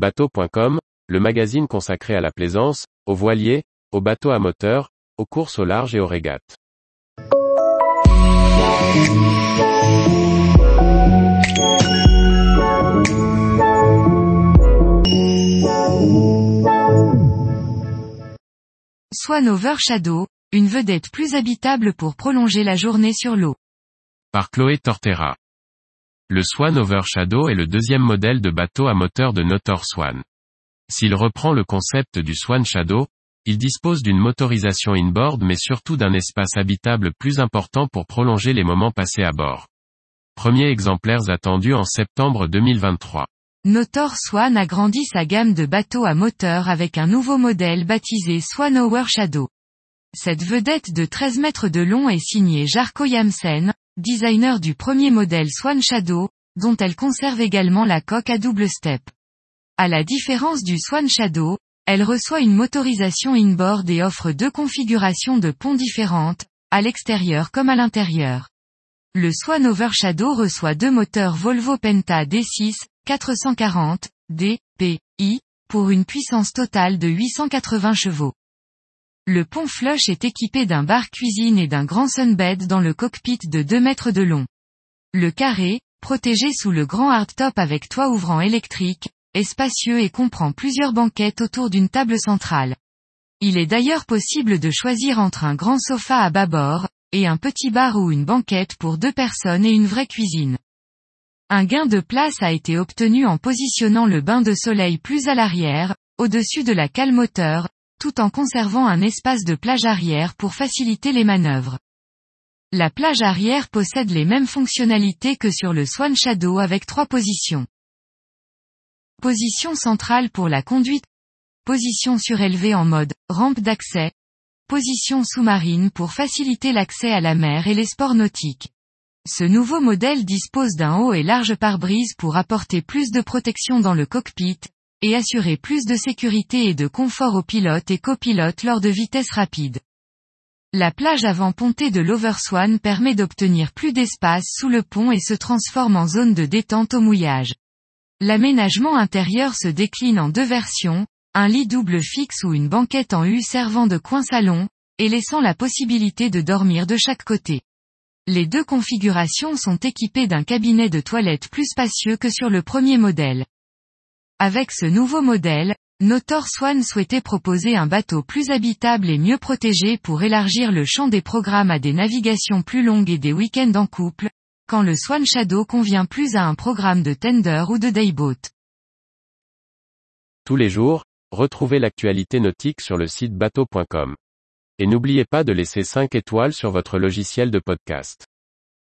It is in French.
Bateau.com, le magazine consacré à la plaisance, aux voiliers, aux bateaux à moteur, aux courses au large et aux régates. Swan Over Shadow, une vedette plus habitable pour prolonger la journée sur l'eau. Par Chloé Tortera. Le Swan Over Shadow est le deuxième modèle de bateau à moteur de Notor Swan. S'il reprend le concept du Swan Shadow, il dispose d'une motorisation inboard mais surtout d'un espace habitable plus important pour prolonger les moments passés à bord. Premiers exemplaires attendus en septembre 2023. Notor Swan agrandit sa gamme de bateaux à moteur avec un nouveau modèle baptisé Swan Over Shadow. Cette vedette de 13 mètres de long est signée Jarko Yamsen, designer du premier modèle Swan Shadow, dont elle conserve également la coque à double step. À la différence du Swan Shadow, elle reçoit une motorisation inboard et offre deux configurations de ponts différentes, à l'extérieur comme à l'intérieur. Le Swan Overshadow reçoit deux moteurs Volvo Penta D6, 440, D, P, I, pour une puissance totale de 880 chevaux. Le pont flush est équipé d'un bar cuisine et d'un grand sunbed dans le cockpit de 2 mètres de long. Le carré, protégé sous le grand hardtop avec toit ouvrant électrique, est spacieux et comprend plusieurs banquettes autour d'une table centrale. Il est d'ailleurs possible de choisir entre un grand sofa à bâbord, et un petit bar ou une banquette pour deux personnes et une vraie cuisine. Un gain de place a été obtenu en positionnant le bain de soleil plus à l'arrière, au-dessus de la cale moteur, tout en conservant un espace de plage arrière pour faciliter les manœuvres. La plage arrière possède les mêmes fonctionnalités que sur le Swan Shadow avec trois positions. Position centrale pour la conduite. Position surélevée en mode rampe d'accès. Position sous-marine pour faciliter l'accès à la mer et les sports nautiques. Ce nouveau modèle dispose d'un haut et large pare-brise pour apporter plus de protection dans le cockpit, et assurer plus de sécurité et de confort aux pilotes et copilotes lors de vitesses rapides. La plage avant pontée de l'Overswan permet d'obtenir plus d'espace sous le pont et se transforme en zone de détente au mouillage. L'aménagement intérieur se décline en deux versions, un lit double fixe ou une banquette en U servant de coin salon, et laissant la possibilité de dormir de chaque côté. Les deux configurations sont équipées d'un cabinet de toilette plus spacieux que sur le premier modèle. Avec ce nouveau modèle, Notor Swan souhaitait proposer un bateau plus habitable et mieux protégé pour élargir le champ des programmes à des navigations plus longues et des week-ends en couple, quand le Swan Shadow convient plus à un programme de tender ou de dayboat. Tous les jours, retrouvez l'actualité nautique sur le site bateau.com. Et n'oubliez pas de laisser 5 étoiles sur votre logiciel de podcast.